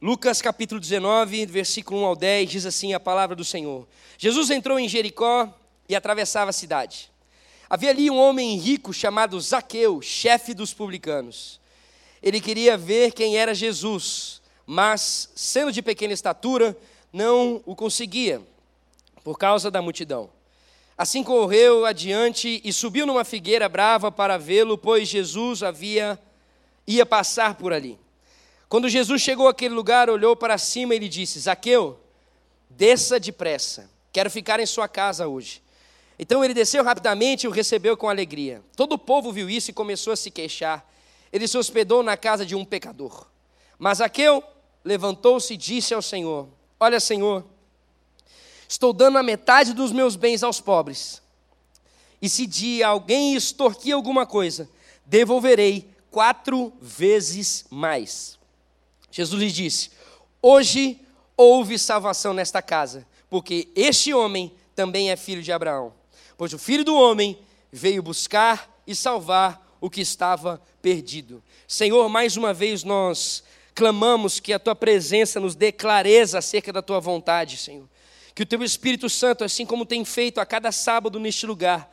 Lucas capítulo 19, versículo 1 ao 10, diz assim a palavra do Senhor. Jesus entrou em Jericó e atravessava a cidade. Havia ali um homem rico chamado Zaqueu, chefe dos publicanos. Ele queria ver quem era Jesus, mas, sendo de pequena estatura, não o conseguia, por causa da multidão. Assim correu adiante e subiu numa figueira brava para vê-lo, pois Jesus havia ia passar por ali. Quando Jesus chegou àquele lugar, olhou para cima e lhe disse: Zaqueu, desça depressa, quero ficar em sua casa hoje. Então ele desceu rapidamente e o recebeu com alegria. Todo o povo viu isso e começou a se queixar. Ele se hospedou na casa de um pecador. Mas Zaqueu levantou-se e disse ao Senhor: Olha, Senhor, estou dando a metade dos meus bens aos pobres. E se de alguém extorquir alguma coisa, devolverei quatro vezes mais. Jesus lhe disse: Hoje houve salvação nesta casa, porque este homem também é filho de Abraão. Pois o filho do homem veio buscar e salvar o que estava perdido. Senhor, mais uma vez nós clamamos que a tua presença nos dê clareza acerca da tua vontade, Senhor. Que o teu Espírito Santo, assim como tem feito a cada sábado neste lugar,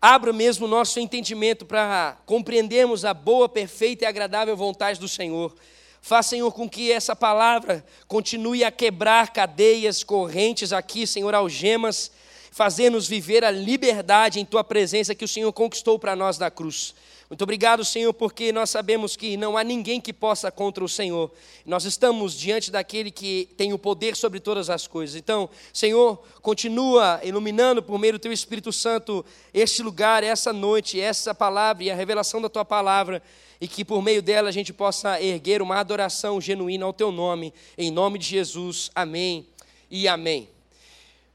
abra mesmo o nosso entendimento para compreendermos a boa, perfeita e agradável vontade do Senhor. Faz, Senhor, com que essa palavra continue a quebrar cadeias, correntes aqui, Senhor, algemas, fazendo-nos viver a liberdade em Tua presença que o Senhor conquistou para nós na cruz. Muito obrigado, Senhor, porque nós sabemos que não há ninguém que possa contra o Senhor. Nós estamos diante daquele que tem o poder sobre todas as coisas. Então, Senhor, continua iluminando por meio do Teu Espírito Santo este lugar, essa noite, essa palavra e a revelação da Tua palavra e que por meio dela a gente possa erguer uma adoração genuína ao teu nome, em nome de Jesus. Amém e amém.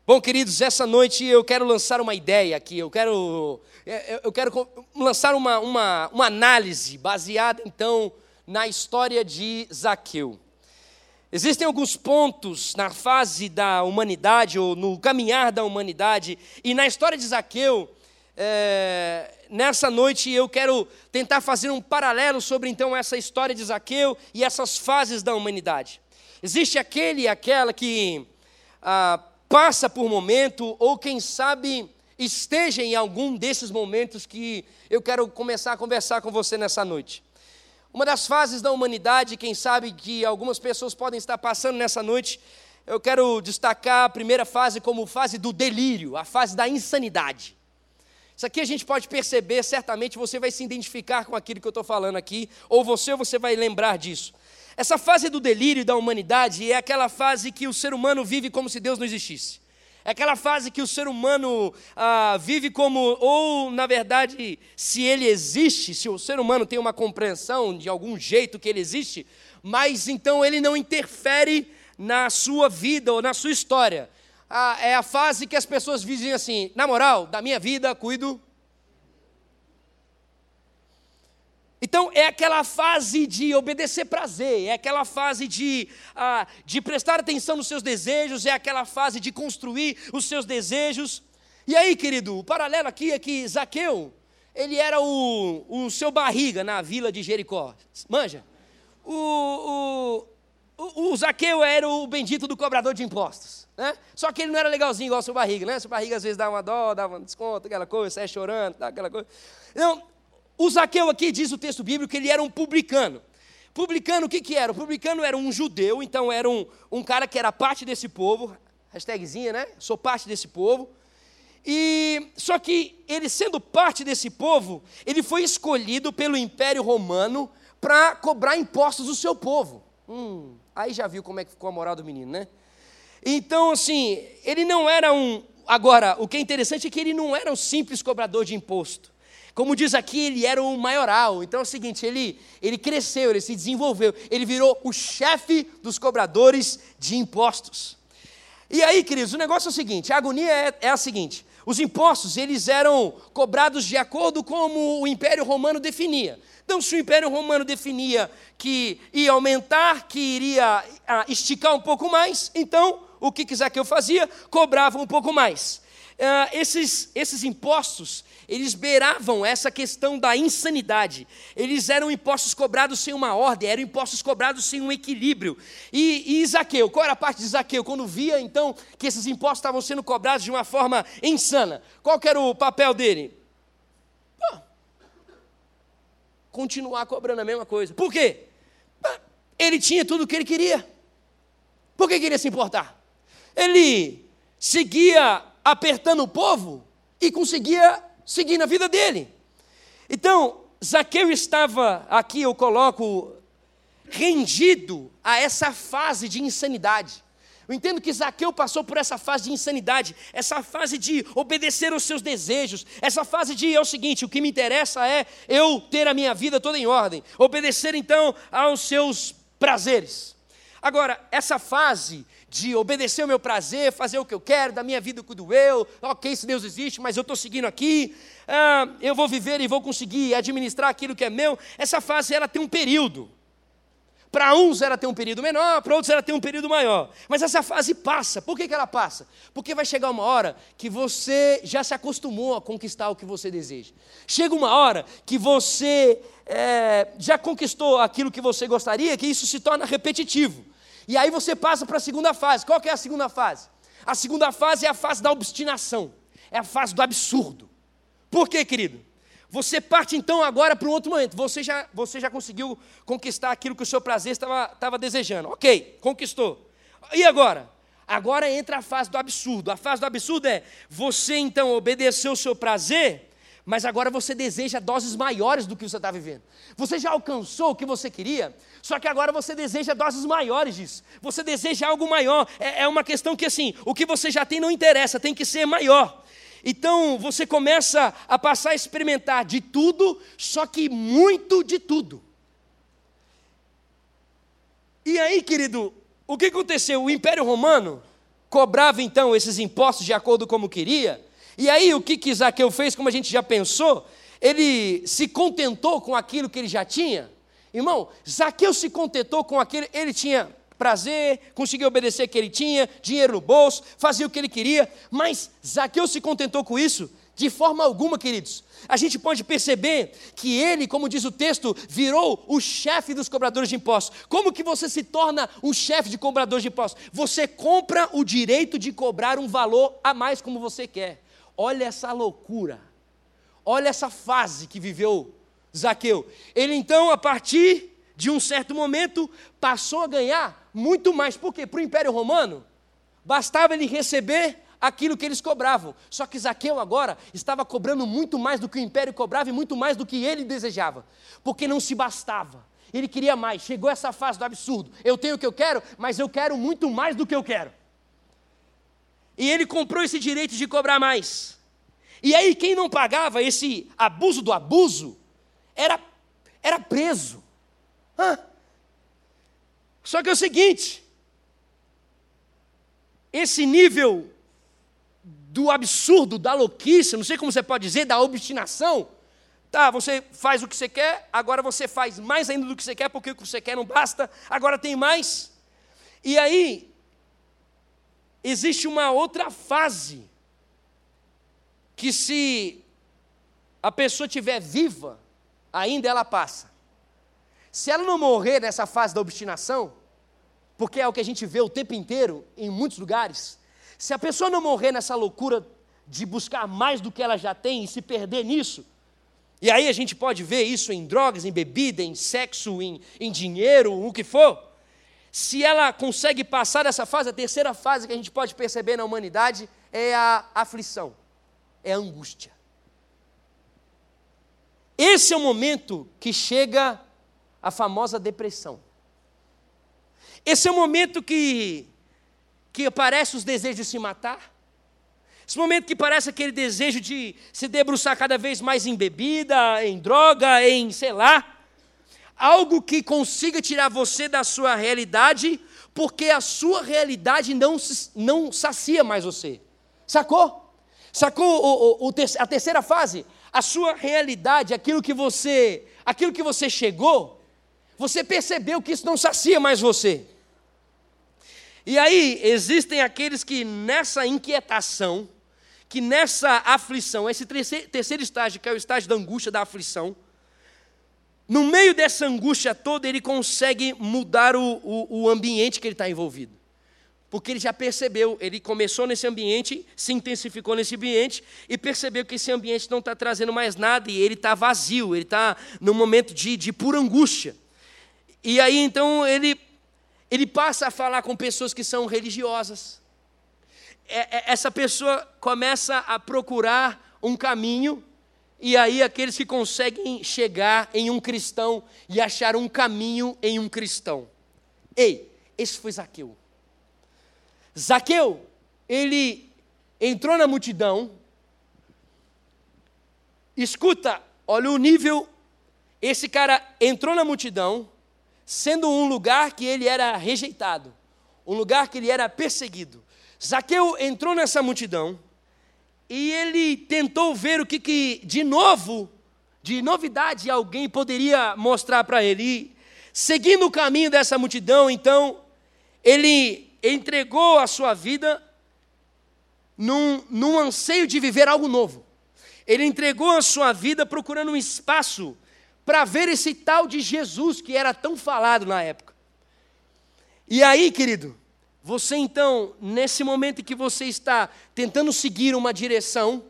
Bom, queridos, essa noite eu quero lançar uma ideia aqui, eu quero, é, é, eu quero lançar uma, uma, uma análise baseada então na história de Zaqueu. Existem alguns pontos na fase da humanidade, ou no caminhar da humanidade, e na história de Zaqueu, é, nessa noite eu quero tentar fazer um paralelo sobre então essa história de Zaqueu e essas fases da humanidade. Existe aquele e aquela que ah, passa por momento, ou quem sabe esteja em algum desses momentos que eu quero começar a conversar com você nessa noite. Uma das fases da humanidade, quem sabe que algumas pessoas podem estar passando nessa noite, eu quero destacar a primeira fase como fase do delírio, a fase da insanidade. Isso aqui a gente pode perceber, certamente você vai se identificar com aquilo que eu estou falando aqui, ou você você vai lembrar disso. Essa fase do delírio da humanidade é aquela fase que o ser humano vive como se Deus não existisse. É aquela fase que o ser humano ah, vive como, ou na verdade, se ele existe, se o ser humano tem uma compreensão de algum jeito que ele existe, mas então ele não interfere na sua vida ou na sua história a, é a fase que as pessoas dizem assim: na moral, da minha vida cuido. Então, é aquela fase de obedecer prazer, é aquela fase de, ah, de prestar atenção nos seus desejos, é aquela fase de construir os seus desejos. E aí, querido, o paralelo aqui é que Zaqueu, ele era o, o seu barriga na vila de Jericó. Manja? O, o, o, o Zaqueu era o bendito do cobrador de impostos. Né? Só que ele não era legalzinho igual o seu barriga, né? Seu barriga às vezes dá uma dó, dá um desconto, aquela coisa, sai chorando, dá aquela coisa. Então, o Zaqueu aqui diz o texto bíblico que ele era um publicano. Publicano, o que, que era? O publicano era um judeu, então era um, um cara que era parte desse povo, hashtagzinha, né? Sou parte desse povo. E só que ele sendo parte desse povo, ele foi escolhido pelo Império Romano para cobrar impostos do seu povo. Hum, aí já viu como é que ficou a moral do menino, né? Então, assim, ele não era um. Agora, o que é interessante é que ele não era um simples cobrador de imposto. Como diz aqui, ele era um maioral. Então é o seguinte: ele, ele cresceu, ele se desenvolveu, ele virou o chefe dos cobradores de impostos. E aí, queridos, o negócio é o seguinte: a agonia é, é a seguinte: os impostos eles eram cobrados de acordo com como o Império Romano definia. Então, se o Império Romano definia que ia aumentar, que iria ah, esticar um pouco mais, então o que Zaqueu fazia? Cobrava um pouco mais. uh, esses, esses impostos, eles beiravam essa questão da insanidade. Eles eram impostos cobrados sem uma ordem, eram impostos cobrados sem um equilíbrio. E, e Zaqueu, qual era a parte de Zaqueu? Quando via, então, que esses impostos estavam sendo cobrados de uma forma insana, qual era o papel dele? Continuar cobrando a mesma coisa. Por quê? Ele tinha tudo o que ele queria. Por que queria se importar? Ele seguia apertando o povo e conseguia seguir na vida dele. Então, Zaqueu estava, aqui eu coloco, rendido a essa fase de insanidade. Eu entendo que Zaqueu passou por essa fase de insanidade, essa fase de obedecer aos seus desejos, essa fase de é o seguinte: o que me interessa é eu ter a minha vida toda em ordem, obedecer então aos seus prazeres. Agora, essa fase de obedecer o meu prazer, fazer o que eu quero, da minha vida cuido eu, ok, se Deus existe, mas eu estou seguindo aqui, ah, eu vou viver e vou conseguir administrar aquilo que é meu. Essa fase ela tem um período. Para uns ela tem um período menor, para outros ela tem um período maior. Mas essa fase passa. Por que, que ela passa? Porque vai chegar uma hora que você já se acostumou a conquistar o que você deseja. Chega uma hora que você é, já conquistou aquilo que você gostaria, que isso se torna repetitivo. E aí você passa para a segunda fase. Qual que é a segunda fase? A segunda fase é a fase da obstinação, é a fase do absurdo. Por quê, querido? Você parte então agora para um outro momento. Você já, você já conseguiu conquistar aquilo que o seu prazer estava, estava desejando. Ok, conquistou. E agora? Agora entra a fase do absurdo. A fase do absurdo é você então obedeceu o seu prazer mas agora você deseja doses maiores do que você está vivendo. Você já alcançou o que você queria, só que agora você deseja doses maiores disso. Você deseja algo maior. É, é uma questão que, assim, o que você já tem não interessa, tem que ser maior. Então você começa a passar a experimentar de tudo, só que muito de tudo. E aí, querido, o que aconteceu? O Império Romano cobrava então esses impostos de acordo como queria e aí o que, que Zaqueu fez, como a gente já pensou? Ele se contentou com aquilo que ele já tinha. Irmão, Zaqueu se contentou com aquilo, ele tinha prazer, conseguia obedecer o que ele tinha, dinheiro no bolso, fazia o que ele queria, mas Zaqueu se contentou com isso? De forma alguma, queridos. A gente pode perceber que ele, como diz o texto, virou o chefe dos cobradores de impostos. Como que você se torna um chefe de cobradores de impostos? Você compra o direito de cobrar um valor a mais como você quer. Olha essa loucura. Olha essa fase que viveu Zaqueu. Ele então, a partir de um certo momento, passou a ganhar muito mais. Por quê? Para o Império Romano, bastava ele receber aquilo que eles cobravam. Só que Zaqueu agora estava cobrando muito mais do que o império cobrava e muito mais do que ele desejava, porque não se bastava. Ele queria mais. Chegou essa fase do absurdo. Eu tenho o que eu quero, mas eu quero muito mais do que eu quero. E ele comprou esse direito de cobrar mais. E aí, quem não pagava esse abuso do abuso era, era preso. Hã? Só que é o seguinte: esse nível do absurdo, da louquice, não sei como você pode dizer, da obstinação. Tá, você faz o que você quer, agora você faz mais ainda do que você quer, porque o que você quer não basta, agora tem mais. E aí, existe uma outra fase que se a pessoa estiver viva, ainda ela passa. Se ela não morrer nessa fase da obstinação, porque é o que a gente vê o tempo inteiro em muitos lugares, se a pessoa não morrer nessa loucura de buscar mais do que ela já tem e se perder nisso, e aí a gente pode ver isso em drogas, em bebida, em sexo, em, em dinheiro, o que for, se ela consegue passar dessa fase, a terceira fase que a gente pode perceber na humanidade é a aflição, é a angústia. Esse é o momento que chega a famosa depressão. Esse é o momento que, que aparece os desejos de se matar. Esse momento que parece aquele desejo de se debruçar cada vez mais em bebida, em droga, em sei lá algo que consiga tirar você da sua realidade, porque a sua realidade não, não sacia mais você. Sacou? Sacou o, o, o, a terceira fase? A sua realidade, aquilo que você, aquilo que você chegou, você percebeu que isso não sacia mais você. E aí existem aqueles que nessa inquietação, que nessa aflição, esse terceiro estágio, que é o estágio da angústia, da aflição, no meio dessa angústia toda, ele consegue mudar o, o, o ambiente que ele está envolvido. Porque ele já percebeu, ele começou nesse ambiente, se intensificou nesse ambiente e percebeu que esse ambiente não está trazendo mais nada e ele está vazio, ele está num momento de, de pura angústia. E aí então ele, ele passa a falar com pessoas que são religiosas. É, é, essa pessoa começa a procurar um caminho e aí aqueles que conseguem chegar em um cristão e achar um caminho em um cristão. Ei, esse foi Zaqueu. Zaqueu, ele entrou na multidão, escuta, olha o nível, esse cara entrou na multidão, sendo um lugar que ele era rejeitado, um lugar que ele era perseguido. Zaqueu entrou nessa multidão, e ele tentou ver o que, que de novo, de novidade, alguém poderia mostrar para ele. E, seguindo o caminho dessa multidão, então, ele entregou a sua vida num, num anseio de viver algo novo. Ele entregou a sua vida procurando um espaço para ver esse tal de Jesus que era tão falado na época. E aí, querido, você então, nesse momento em que você está tentando seguir uma direção,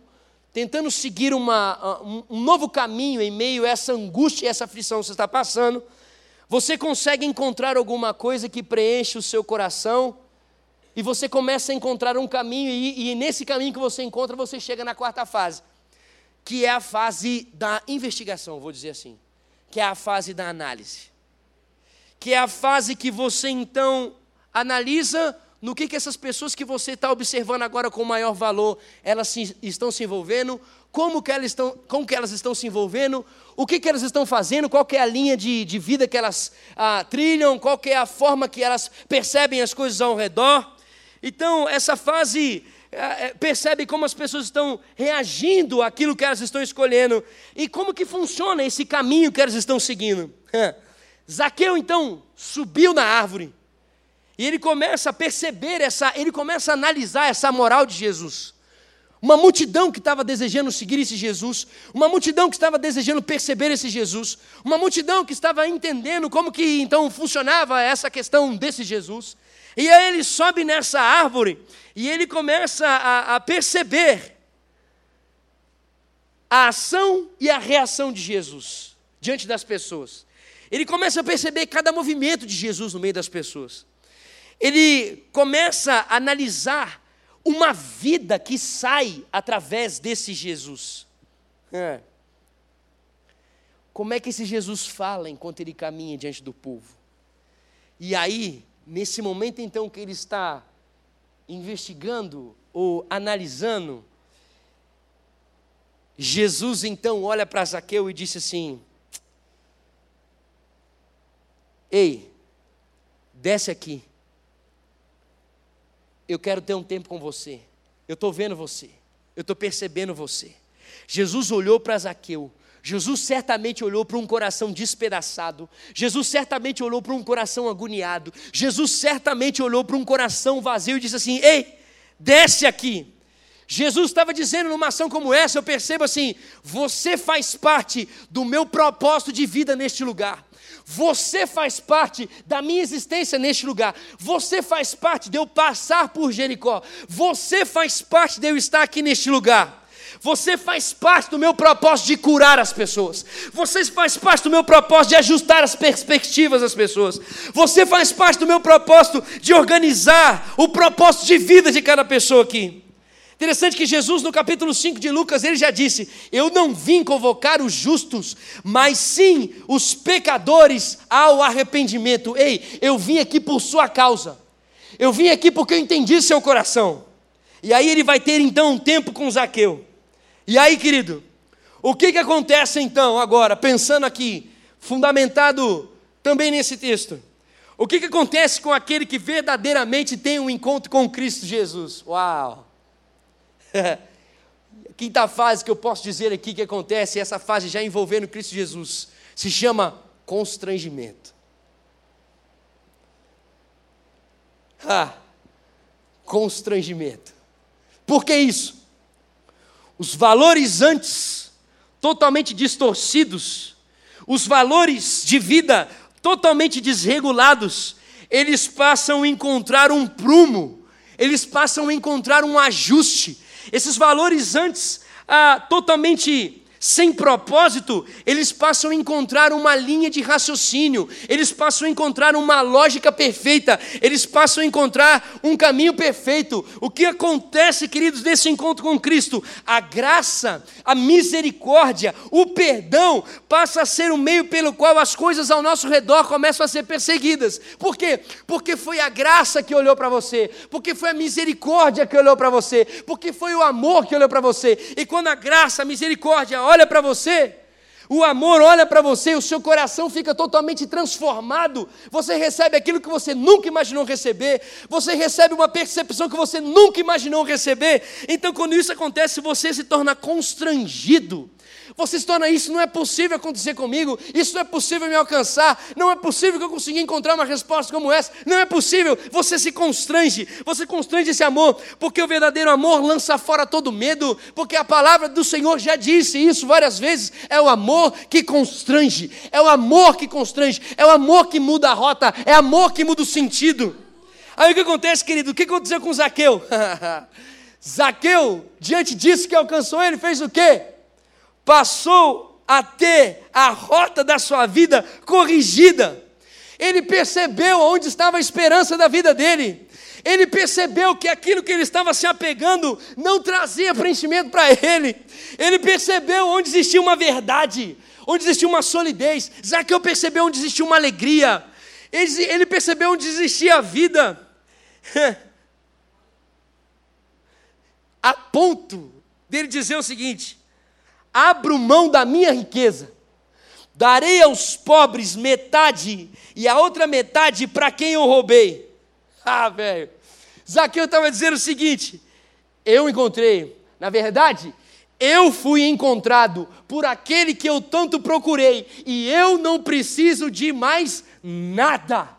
tentando seguir uma, um novo caminho em meio a essa angústia e essa aflição que você está passando, você consegue encontrar alguma coisa que preenche o seu coração e você começa a encontrar um caminho, e, e nesse caminho que você encontra, você chega na quarta fase, que é a fase da investigação, vou dizer assim, que é a fase da análise, que é a fase que você então analisa no que, que essas pessoas que você está observando agora com maior valor, elas se, estão se envolvendo, como que, elas estão, como que elas estão se envolvendo, o que, que elas estão fazendo, qual é a linha de, de vida que elas ah, trilham, qual é a forma que elas percebem as coisas ao redor. Então, essa fase percebe como as pessoas estão reagindo àquilo que elas estão escolhendo e como que funciona esse caminho que elas estão seguindo. Zaqueu, então, subiu na árvore e ele começa a perceber essa, ele começa a analisar essa moral de Jesus. Uma multidão que estava desejando seguir esse Jesus, uma multidão que estava desejando perceber esse Jesus, uma multidão que estava entendendo como que então funcionava essa questão desse Jesus. E aí ele sobe nessa árvore e ele começa a, a perceber a ação e a reação de Jesus diante das pessoas. Ele começa a perceber cada movimento de Jesus no meio das pessoas ele começa a analisar uma vida que sai através desse Jesus. É. Como é que esse Jesus fala enquanto ele caminha diante do povo? E aí, nesse momento então que ele está investigando ou analisando, Jesus então olha para Zaqueu e disse assim: Ei, desce aqui eu quero ter um tempo com você. Eu estou vendo você. Eu estou percebendo você. Jesus olhou para Zaqueu. Jesus certamente olhou para um coração despedaçado. Jesus certamente olhou para um coração agoniado. Jesus certamente olhou para um coração vazio e disse assim: Ei, desce aqui. Jesus estava dizendo numa ação como essa, eu percebo assim: você faz parte do meu propósito de vida neste lugar. Você faz parte da minha existência neste lugar. Você faz parte de eu passar por Jericó. Você faz parte de eu estar aqui neste lugar. Você faz parte do meu propósito de curar as pessoas. Você faz parte do meu propósito de ajustar as perspectivas das pessoas. Você faz parte do meu propósito de organizar o propósito de vida de cada pessoa aqui. Interessante que Jesus, no capítulo 5 de Lucas, ele já disse: Eu não vim convocar os justos, mas sim os pecadores ao arrependimento. Ei, eu vim aqui por sua causa. Eu vim aqui porque eu entendi seu coração. E aí ele vai ter então um tempo com Zaqueu. E aí, querido, o que, que acontece então agora, pensando aqui, fundamentado também nesse texto? O que, que acontece com aquele que verdadeiramente tem um encontro com Cristo Jesus? Uau! Quinta fase que eu posso dizer aqui que acontece, essa fase já envolvendo Cristo Jesus, se chama constrangimento. Ah, constrangimento. Por que isso? os valores antes totalmente distorcidos, os valores de vida totalmente desregulados, eles passam a encontrar um prumo, eles passam a encontrar um ajuste. Esses valores antes ah, totalmente sem propósito, eles passam a encontrar uma linha de raciocínio, eles passam a encontrar uma lógica perfeita, eles passam a encontrar um caminho perfeito. O que acontece, queridos, nesse encontro com Cristo? A graça, a misericórdia, o perdão passa a ser o meio pelo qual as coisas ao nosso redor começam a ser perseguidas. Por quê? Porque foi a graça que olhou para você, porque foi a misericórdia que olhou para você, porque foi o amor que olhou para você. E quando a graça, a misericórdia olha para você, o amor olha para você, o seu coração fica totalmente transformado. Você recebe aquilo que você nunca imaginou receber. Você recebe uma percepção que você nunca imaginou receber. Então, quando isso acontece, você se torna constrangido. Você se torna isso, não é possível acontecer comigo, isso não é possível me alcançar, não é possível que eu consiga encontrar uma resposta como essa, não é possível. Você se constrange, você constrange esse amor, porque o verdadeiro amor lança fora todo medo, porque a palavra do Senhor já disse isso várias vezes: é o amor que constrange, é o amor que constrange, é o amor que muda a rota, é amor que muda o sentido. Aí o que acontece, querido? O que aconteceu com Zaqueu? Zaqueu, diante disso que alcançou ele, fez o quê? Passou a ter a rota da sua vida corrigida. Ele percebeu onde estava a esperança da vida dele. Ele percebeu que aquilo que ele estava se apegando não trazia preenchimento para ele. Ele percebeu onde existia uma verdade, onde existia uma solidez. Zaqueu percebeu onde existia uma alegria. Ele, percebeu onde existia a vida. a ponto dele dizer o seguinte: abro mão da minha riqueza, darei aos pobres metade e a outra metade para quem eu roubei. Ah, velho. Zaqueu estava dizendo o seguinte: eu encontrei, na verdade, eu fui encontrado por aquele que eu tanto procurei e eu não preciso de mais nada.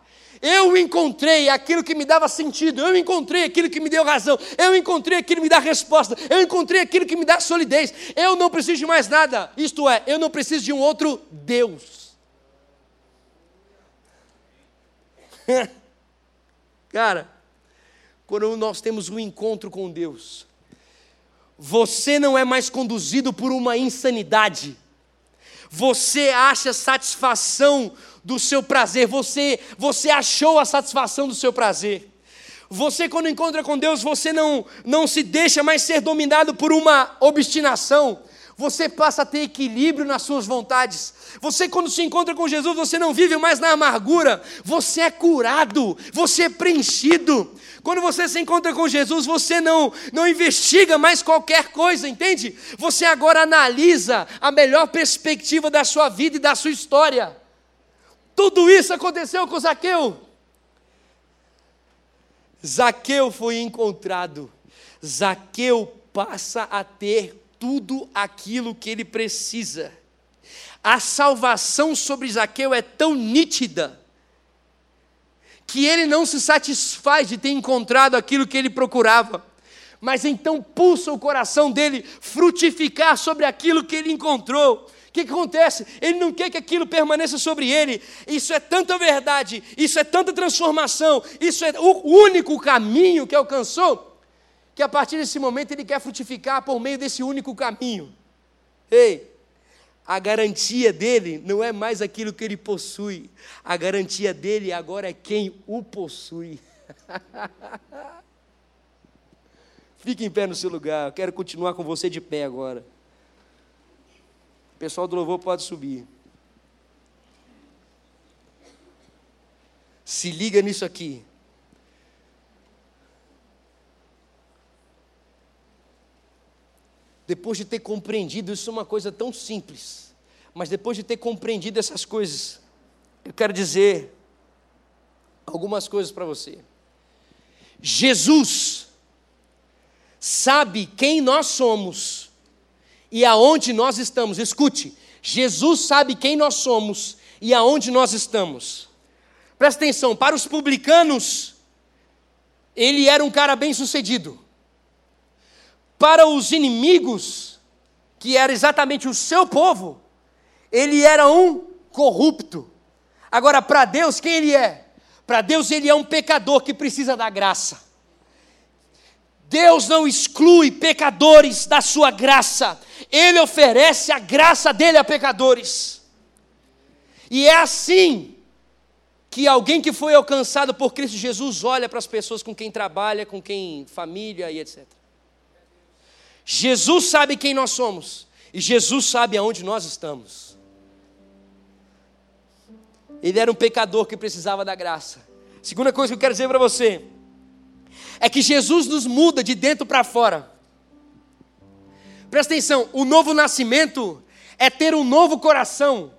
Eu encontrei aquilo que me dava sentido, eu encontrei aquilo que me deu razão, eu encontrei aquilo que me dá resposta, eu encontrei aquilo que me dá solidez. Eu não preciso de mais nada, isto é, eu não preciso de um outro Deus. Cara, quando nós temos um encontro com Deus, você não é mais conduzido por uma insanidade, você acha satisfação do seu prazer, você, você achou a satisfação do seu prazer. Você, quando encontra com Deus, você não, não se deixa mais ser dominado por uma obstinação. Você passa a ter equilíbrio nas suas vontades. Você, quando se encontra com Jesus, você não vive mais na amargura. Você é curado, você é preenchido. Quando você se encontra com Jesus, você não, não investiga mais qualquer coisa, entende? Você agora analisa a melhor perspectiva da sua vida e da sua história. Tudo isso aconteceu com Zaqueu. Zaqueu foi encontrado. Zaqueu passa a ter tudo aquilo que ele precisa. A salvação sobre Zaqueu é tão nítida que ele não se satisfaz de ter encontrado aquilo que ele procurava, mas então pulsa o coração dele frutificar sobre aquilo que ele encontrou que, que acontece? Ele não quer que aquilo permaneça sobre ele. Isso é tanta verdade, isso é tanta transformação, isso é o único caminho que alcançou, que a partir desse momento ele quer frutificar por meio desse único caminho. Ei, a garantia dele não é mais aquilo que ele possui, a garantia dele agora é quem o possui. Fique em pé no seu lugar, eu quero continuar com você de pé agora pessoal do louvor pode subir. Se liga nisso aqui. Depois de ter compreendido, isso é uma coisa tão simples, mas depois de ter compreendido essas coisas, eu quero dizer algumas coisas para você. Jesus sabe quem nós somos e aonde nós estamos. Escute, Jesus sabe quem nós somos e aonde nós estamos. Presta atenção, para os publicanos, ele era um cara bem sucedido. Para os inimigos, que era exatamente o seu povo, ele era um corrupto. Agora, para Deus, quem ele é? Para Deus, ele é um pecador que precisa da graça. Deus não exclui pecadores da sua graça, Ele oferece a graça dele a pecadores. E é assim que alguém que foi alcançado por Cristo Jesus olha para as pessoas com quem trabalha, com quem família e etc. Jesus sabe quem nós somos e Jesus sabe aonde nós estamos. Ele era um pecador que precisava da graça. Segunda coisa que eu quero dizer para você é que Jesus nos muda de dentro para fora. Presta atenção, o novo nascimento é ter um novo coração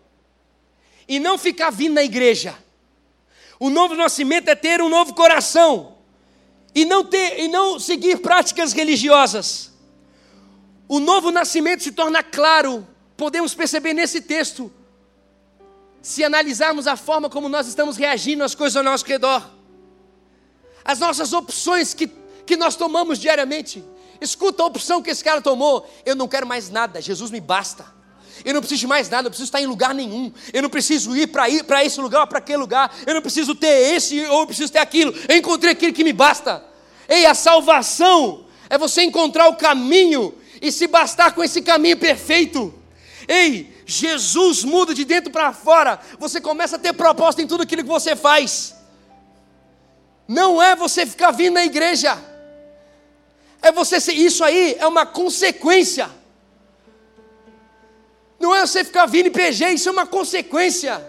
e não ficar vindo na igreja. O novo nascimento é ter um novo coração e não ter e não seguir práticas religiosas. O novo nascimento se torna claro, podemos perceber nesse texto, se analisarmos a forma como nós estamos reagindo às coisas ao nosso redor as nossas opções que, que nós tomamos diariamente. Escuta a opção que esse cara tomou. Eu não quero mais nada, Jesus me basta. Eu não preciso de mais nada, eu preciso estar em lugar nenhum. Eu não preciso ir para ir para esse lugar ou para aquele lugar. Eu não preciso ter esse ou eu preciso ter aquilo. Eu encontrei aquilo que me basta. Ei, a salvação é você encontrar o caminho e se bastar com esse caminho perfeito. Ei, Jesus muda de dentro para fora. Você começa a ter proposta em tudo aquilo que você faz não é você ficar vindo na igreja. É você ser, isso aí é uma consequência. Não é você ficar vindo em PG, isso é uma consequência.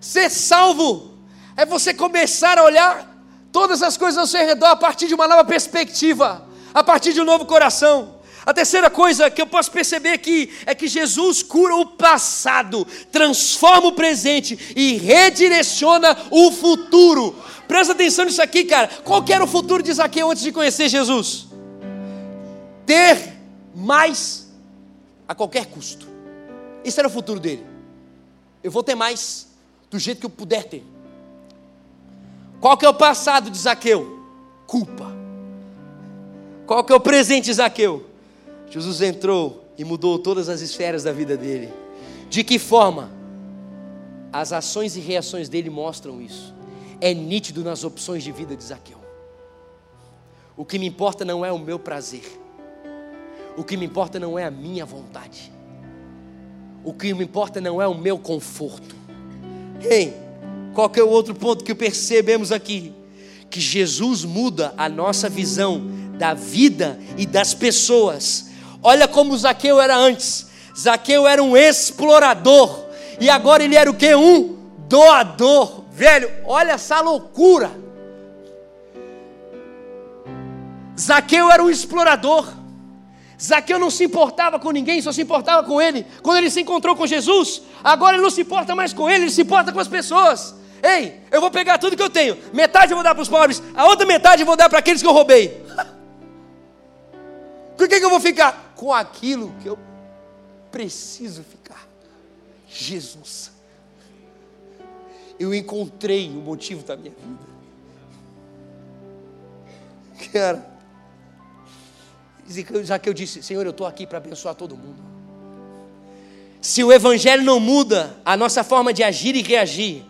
Ser salvo é você começar a olhar todas as coisas ao seu redor a partir de uma nova perspectiva, a partir de um novo coração. A terceira coisa que eu posso perceber aqui é que Jesus cura o passado, transforma o presente e redireciona o futuro. Presta atenção nisso aqui, cara. Qual era o futuro de Zaqueu antes de conhecer Jesus? Ter mais a qualquer custo. Esse era o futuro dele. Eu vou ter mais do jeito que eu puder ter. Qual que é o passado de Zaqueu? Culpa. Qual que é o presente de Zaqueu? Jesus entrou e mudou todas as esferas da vida dele. De que forma? As ações e reações dele mostram isso. É nítido nas opções de vida de Zaqueu. O que me importa não é o meu prazer. O que me importa não é a minha vontade. O que me importa não é o meu conforto. Ei, qual que é o outro ponto que percebemos aqui? Que Jesus muda a nossa visão da vida e das pessoas Olha como Zaqueu era antes. Zaqueu era um explorador. E agora ele era o que? Um doador. Velho, olha essa loucura. Zaqueu era um explorador. Zaqueu não se importava com ninguém, só se importava com ele. Quando ele se encontrou com Jesus, agora ele não se importa mais com ele, ele se importa com as pessoas. Ei, eu vou pegar tudo que eu tenho, metade eu vou dar para os pobres, a outra metade eu vou dar para aqueles que eu roubei. Por que, que eu vou ficar? Com aquilo que eu preciso ficar. Jesus. Eu encontrei o motivo da minha vida. Cara, já que eu disse, Senhor, eu estou aqui para abençoar todo mundo. Se o Evangelho não muda a nossa forma de agir e reagir,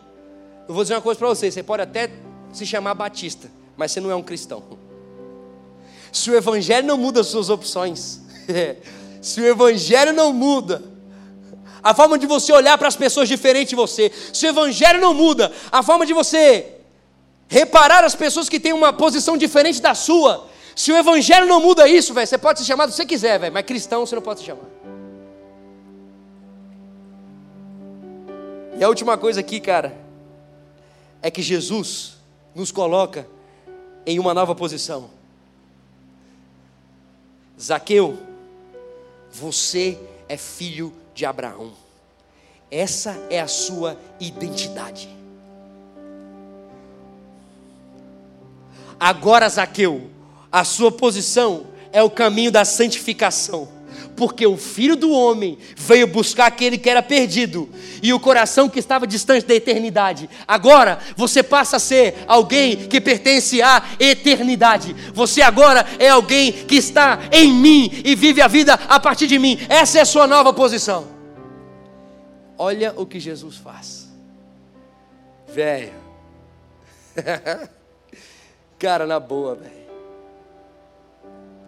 eu vou dizer uma coisa para você: você pode até se chamar Batista, mas você não é um cristão. Se o Evangelho não muda as suas opções, se o Evangelho não muda a forma de você olhar para as pessoas diferente de você, se o Evangelho não muda a forma de você reparar as pessoas que têm uma posição diferente da sua, se o Evangelho não muda isso, velho, você pode se chamar do que você quiser, velho, mas cristão você não pode se chamar. E a última coisa aqui, cara, é que Jesus nos coloca em uma nova posição. Zaqueu, você é filho de Abraão. Essa é a sua identidade. Agora, Zaqueu, a sua posição é o caminho da santificação. Porque o filho do homem veio buscar aquele que era perdido e o coração que estava distante da eternidade. Agora você passa a ser alguém que pertence à eternidade. Você agora é alguém que está em mim e vive a vida a partir de mim. Essa é a sua nova posição. Olha o que Jesus faz. Velho. cara, na boa, velho.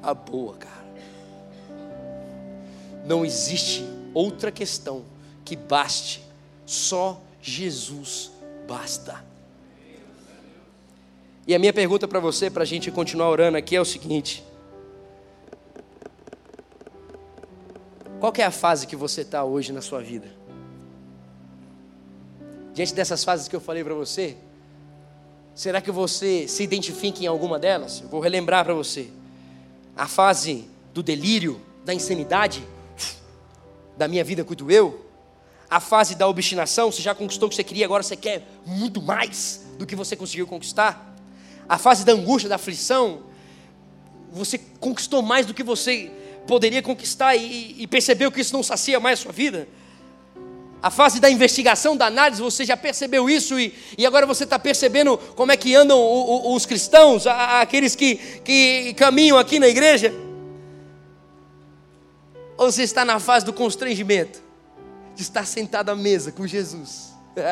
A boa, cara. Não existe outra questão que baste, só Jesus basta. E a minha pergunta para você, para a gente continuar orando aqui, é o seguinte: Qual é a fase que você está hoje na sua vida? Diante dessas fases que eu falei para você, será que você se identifica em alguma delas? Eu vou relembrar para você. A fase do delírio, da insanidade, da minha vida cuido eu. A fase da obstinação, você já conquistou o que você queria, agora você quer muito mais do que você conseguiu conquistar. A fase da angústia, da aflição, você conquistou mais do que você poderia conquistar e, e percebeu que isso não sacia mais a sua vida. A fase da investigação, da análise, você já percebeu isso e, e agora você está percebendo como é que andam os, os cristãos, aqueles que, que caminham aqui na igreja. Ou você está na fase do constrangimento, de estar sentado à mesa com Jesus?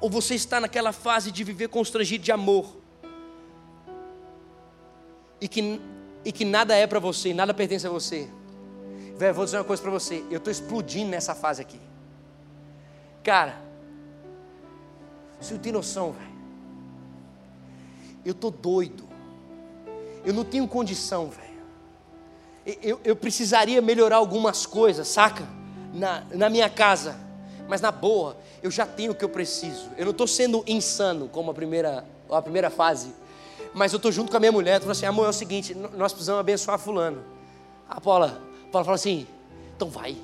Ou você está naquela fase de viver constrangido de amor? E que, e que nada é para você, nada pertence a você. Velho, vou dizer uma coisa para você. Eu estou explodindo nessa fase aqui. Cara, você não tem noção, velho. Eu estou doido. Eu não tenho condição, velho eu, eu precisaria melhorar algumas coisas, saca? Na, na minha casa. Mas na boa, eu já tenho o que eu preciso. Eu não estou sendo insano como a primeira, a primeira fase. Mas eu estou junto com a minha mulher. Estou assim, amor, é o seguinte, nós precisamos abençoar fulano. A Paula, a Paula fala assim, então vai.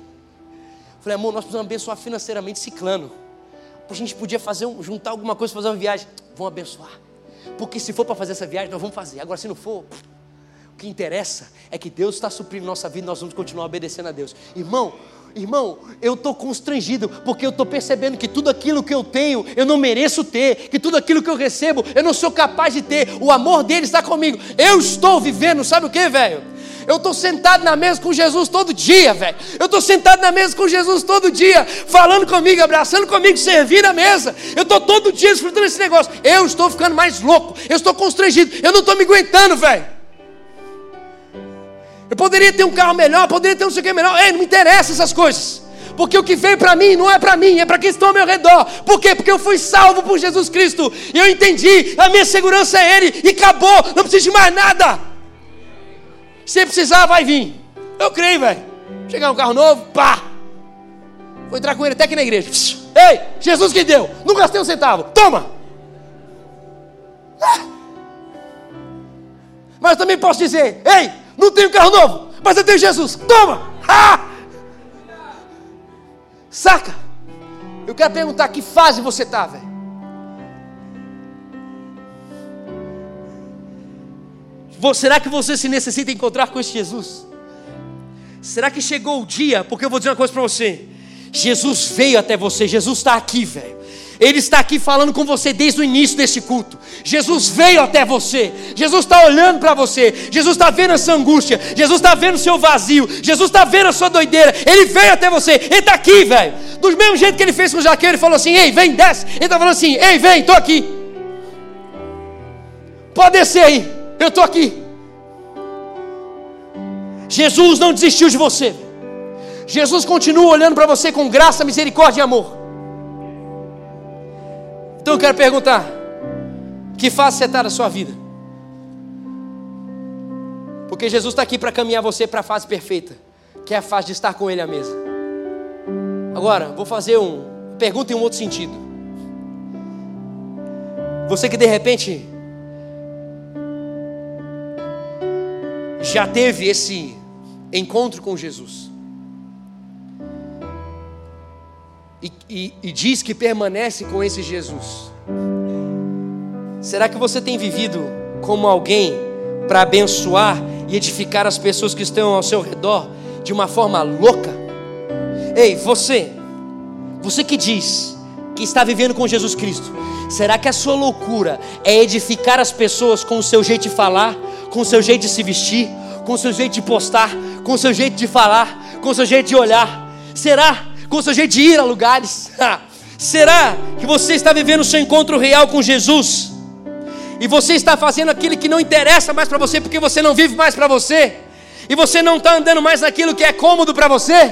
Falei, amor, nós precisamos abençoar financeiramente ciclano. A gente podia fazer um, juntar alguma coisa, fazer uma viagem. Vamos abençoar. Porque se for para fazer essa viagem, nós vamos fazer. Agora, se não for, que interessa é que Deus está suprindo nossa vida e nós vamos continuar obedecendo a Deus. Irmão, Irmão, eu estou constrangido, porque eu estou percebendo que tudo aquilo que eu tenho, eu não mereço ter, que tudo aquilo que eu recebo, eu não sou capaz de ter, o amor dele está comigo. Eu estou vivendo, sabe o que, velho? Eu estou sentado na mesa com Jesus todo dia, velho. Eu estou sentado na mesa com Jesus todo dia, falando comigo, abraçando comigo, servindo a mesa. Eu estou todo dia desfrutando esse negócio. Eu estou ficando mais louco, eu estou constrangido, eu não estou me aguentando, velho. Eu poderia ter um carro melhor, poderia ter um sei o que melhor. Ei, não me interessa essas coisas. Porque o que veio para mim não é para mim, é para quem está ao meu redor. Por quê? Porque eu fui salvo por Jesus Cristo. E eu entendi, a minha segurança é Ele. E acabou, não preciso de mais nada. Se precisar, vai vir. Eu creio, velho. Chegar um carro novo, pá. Vou entrar com ele até aqui na igreja. Ei, Jesus que deu. Não gastei um centavo. Toma. Ah. Mas também posso dizer, ei, não tenho carro novo, mas eu tenho Jesus. Toma! Saca? Eu quero perguntar que fase você está, velho. Será que você se necessita encontrar com esse Jesus? Será que chegou o dia? Porque eu vou dizer uma coisa para você. Jesus veio até você, Jesus está aqui, velho. Ele está aqui falando com você desde o início desse culto. Jesus veio até você. Jesus está olhando para você. Jesus está vendo essa angústia. Jesus está vendo o seu vazio. Jesus está vendo a sua doideira. Ele veio até você. Ele está aqui, velho. Do mesmo jeito que ele fez com o Jaqueiro, ele falou assim: Ei, vem, desce. Ele está falando assim: Ei, vem, estou aqui. Pode descer aí. Eu estou aqui. Jesus não desistiu de você. Jesus continua olhando para você com graça, misericórdia e amor. Então eu quero perguntar: que fase você está na sua vida? Porque Jesus está aqui para caminhar você para a fase perfeita, que é a fase de estar com Ele à mesa. Agora, vou fazer um pergunta em um outro sentido. Você que de repente já teve esse encontro com Jesus. E, e, e diz que permanece com esse Jesus. Será que você tem vivido como alguém para abençoar e edificar as pessoas que estão ao seu redor de uma forma louca. Ei, você, você que diz que está vivendo com Jesus Cristo, será que a sua loucura é edificar as pessoas com o seu jeito de falar, com o seu jeito de se vestir, com o seu jeito de postar, com o seu jeito de falar, com o seu jeito de olhar? Será jeito de ir a lugares? Será que você está vivendo o seu encontro real com Jesus? E você está fazendo aquilo que não interessa mais para você, porque você não vive mais para você? E você não está andando mais naquilo que é cômodo para você?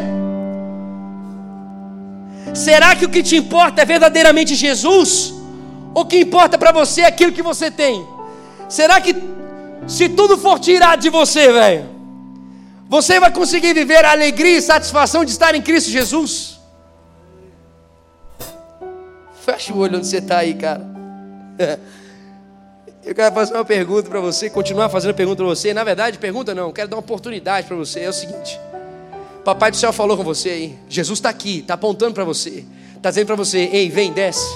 Será que o que te importa é verdadeiramente Jesus? Ou o que importa para você é aquilo que você tem? Será que se tudo for tirado de você, velho, você vai conseguir viver a alegria e satisfação de estar em Cristo Jesus? Fecha o olho onde você está aí, cara. Eu quero fazer uma pergunta para você, continuar fazendo pergunta para você. Na verdade, pergunta não, quero dar uma oportunidade para você. É o seguinte: Papai do céu falou com você aí. Jesus está aqui, está apontando para você, está dizendo para você: Ei, vem, desce.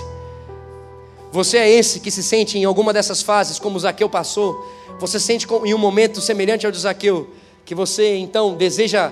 Você é esse que se sente em alguma dessas fases, como Zaqueu passou. Você sente em um momento semelhante ao de Zaqueu, que você então deseja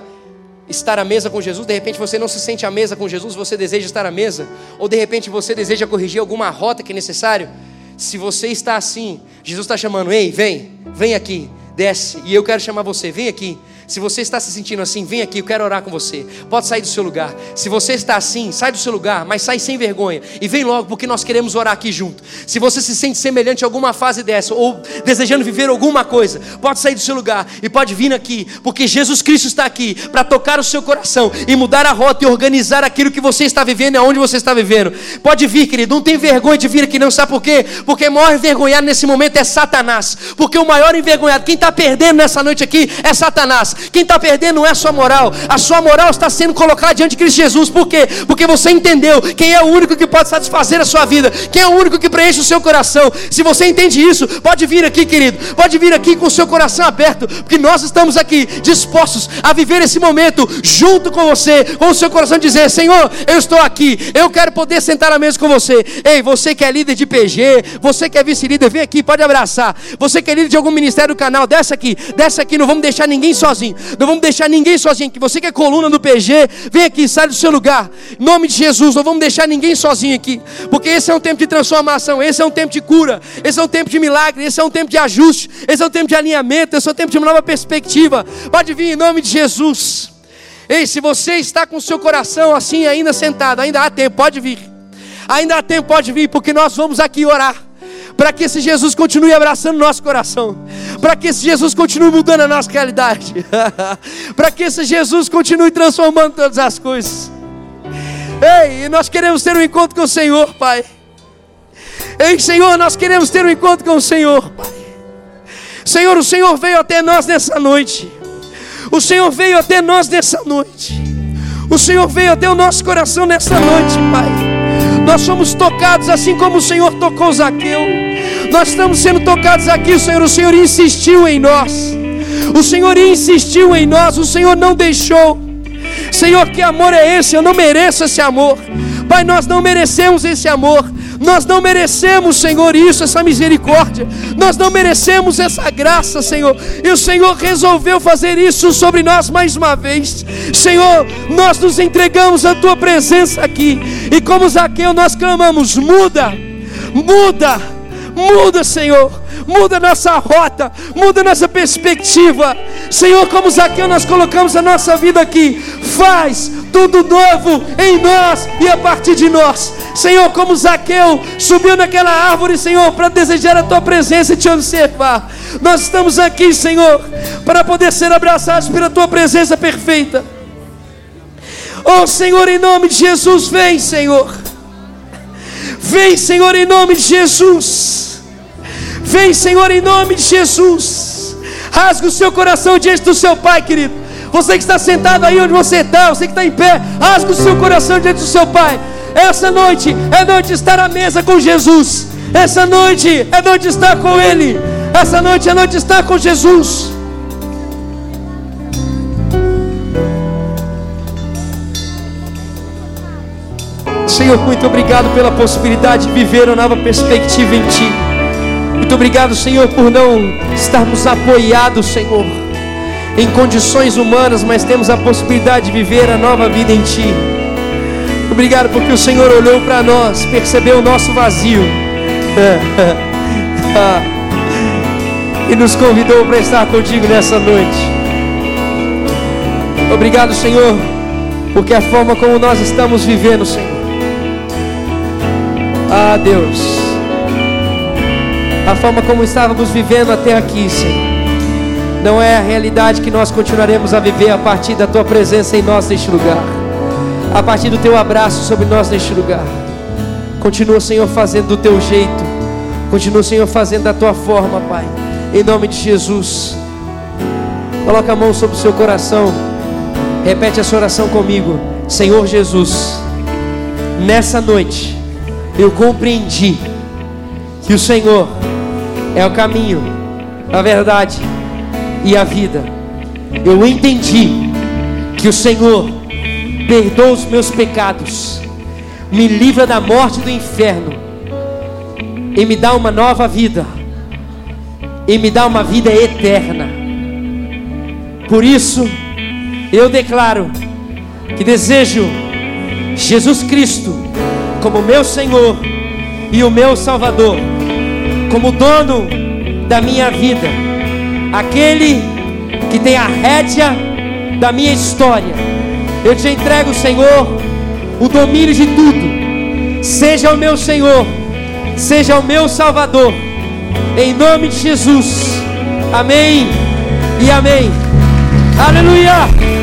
estar à mesa com Jesus, de repente você não se sente à mesa com Jesus, você deseja estar à mesa, ou de repente você deseja corrigir alguma rota que é necessário. Se você está assim, Jesus está chamando, ei, vem, vem aqui, desce, e eu quero chamar você, vem aqui. Se você está se sentindo assim, vem aqui, eu quero orar com você. Pode sair do seu lugar. Se você está assim, sai do seu lugar, mas sai sem vergonha. E vem logo, porque nós queremos orar aqui junto. Se você se sente semelhante a alguma fase dessa, ou desejando viver alguma coisa, pode sair do seu lugar e pode vir aqui, porque Jesus Cristo está aqui para tocar o seu coração e mudar a rota e organizar aquilo que você está vivendo e aonde você está vivendo. Pode vir, querido, não tem vergonha de vir aqui, não sabe por quê? Porque o maior envergonhado nesse momento é Satanás. Porque o maior envergonhado, quem está perdendo nessa noite aqui é Satanás. Quem está perdendo não é a sua moral, a sua moral está sendo colocada diante de Cristo Jesus. Por quê? Porque você entendeu quem é o único que pode satisfazer a sua vida, quem é o único que preenche o seu coração. Se você entende isso, pode vir aqui, querido, pode vir aqui com o seu coração aberto, porque nós estamos aqui dispostos a viver esse momento junto com você, com o seu coração dizer: Senhor, eu estou aqui, eu quero poder sentar à mesa com você. Ei, você que é líder de PG, você que é vice-líder, vem aqui, pode abraçar. Você que é líder de algum ministério do canal, desce aqui, desce aqui, não vamos deixar ninguém sozinho. Não vamos deixar ninguém sozinho aqui. Você que é coluna do PG, vem aqui, sai do seu lugar. Em nome de Jesus, não vamos deixar ninguém sozinho aqui. Porque esse é um tempo de transformação, esse é um tempo de cura, esse é um tempo de milagre, esse é um tempo de ajuste, esse é um tempo de alinhamento, esse é um tempo de uma nova perspectiva. Pode vir em nome de Jesus. Ei, se você está com o seu coração assim ainda sentado, ainda há tempo, pode vir. Ainda há tempo, pode vir, porque nós vamos aqui orar para que esse Jesus continue abraçando nosso coração, para que esse Jesus continue mudando a nossa realidade, para que esse Jesus continue transformando todas as coisas. Ei, nós queremos ter um encontro com o Senhor, Pai. Ei, Senhor, nós queremos ter um encontro com o Senhor, Pai. Senhor, o Senhor veio até nós nessa noite. O Senhor veio até nós nessa noite. O Senhor veio até o nosso coração nessa noite, Pai. Nós somos tocados assim como o Senhor tocou Zaqueu. Nós estamos sendo tocados aqui, Senhor. O Senhor insistiu em nós. O Senhor insistiu em nós. O Senhor não deixou. Senhor, que amor é esse? Eu não mereço esse amor. Pai, nós não merecemos esse amor. Nós não merecemos, Senhor, isso, essa misericórdia. Nós não merecemos essa graça, Senhor. E o Senhor resolveu fazer isso sobre nós mais uma vez. Senhor, nós nos entregamos à tua presença aqui. E como Zaqueu, nós clamamos: muda, muda, muda, Senhor muda nossa rota, muda nossa perspectiva. Senhor, como Zaqueu, nós colocamos a nossa vida aqui. Faz tudo novo em nós e a partir de nós. Senhor, como Zaqueu subiu naquela árvore, Senhor, para desejar a tua presença e te observar. Nós estamos aqui, Senhor, para poder ser abraçados pela tua presença perfeita. Oh, Senhor, em nome de Jesus, vem, Senhor. Vem, Senhor, em nome de Jesus. Vem, Senhor, em nome de Jesus. Rasga o seu coração diante do seu Pai, querido. Você que está sentado aí onde você está, você que está em pé, rasga o seu coração diante do seu Pai. Essa noite é noite de estar à mesa com Jesus. Essa noite é noite de estar com Ele. Essa noite é noite de estar com Jesus. Senhor, muito obrigado pela possibilidade de viver uma nova perspectiva em Ti. Muito obrigado, Senhor, por não estarmos apoiados, Senhor, em condições humanas, mas temos a possibilidade de viver a nova vida em Ti. Obrigado porque o Senhor olhou para nós, percebeu o nosso vazio. E nos convidou para estar contigo nessa noite. Obrigado, Senhor, porque a forma como nós estamos vivendo, Senhor. Ah, Deus, a forma como estávamos vivendo até aqui, Senhor, não é a realidade que nós continuaremos a viver a partir da Tua presença em nós neste lugar a partir do teu abraço sobre nós neste lugar. Continua, Senhor, fazendo do teu jeito. Continua, Senhor, fazendo da tua forma, Pai. Em nome de Jesus. Coloca a mão sobre o seu coração. Repete essa oração comigo. Senhor Jesus, nessa noite eu compreendi que o Senhor é o caminho, a verdade e a vida. Eu entendi que o Senhor perdoa os meus pecados, me livra da morte e do inferno, e me dá uma nova vida, e me dá uma vida eterna. Por isso, eu declaro que desejo Jesus Cristo como meu Senhor e o meu Salvador, como dono da minha vida, aquele que tem a rédea da minha história eu te entrego, Senhor, o domínio de tudo. Seja o meu Senhor, seja o meu Salvador. Em nome de Jesus. Amém e amém. Aleluia.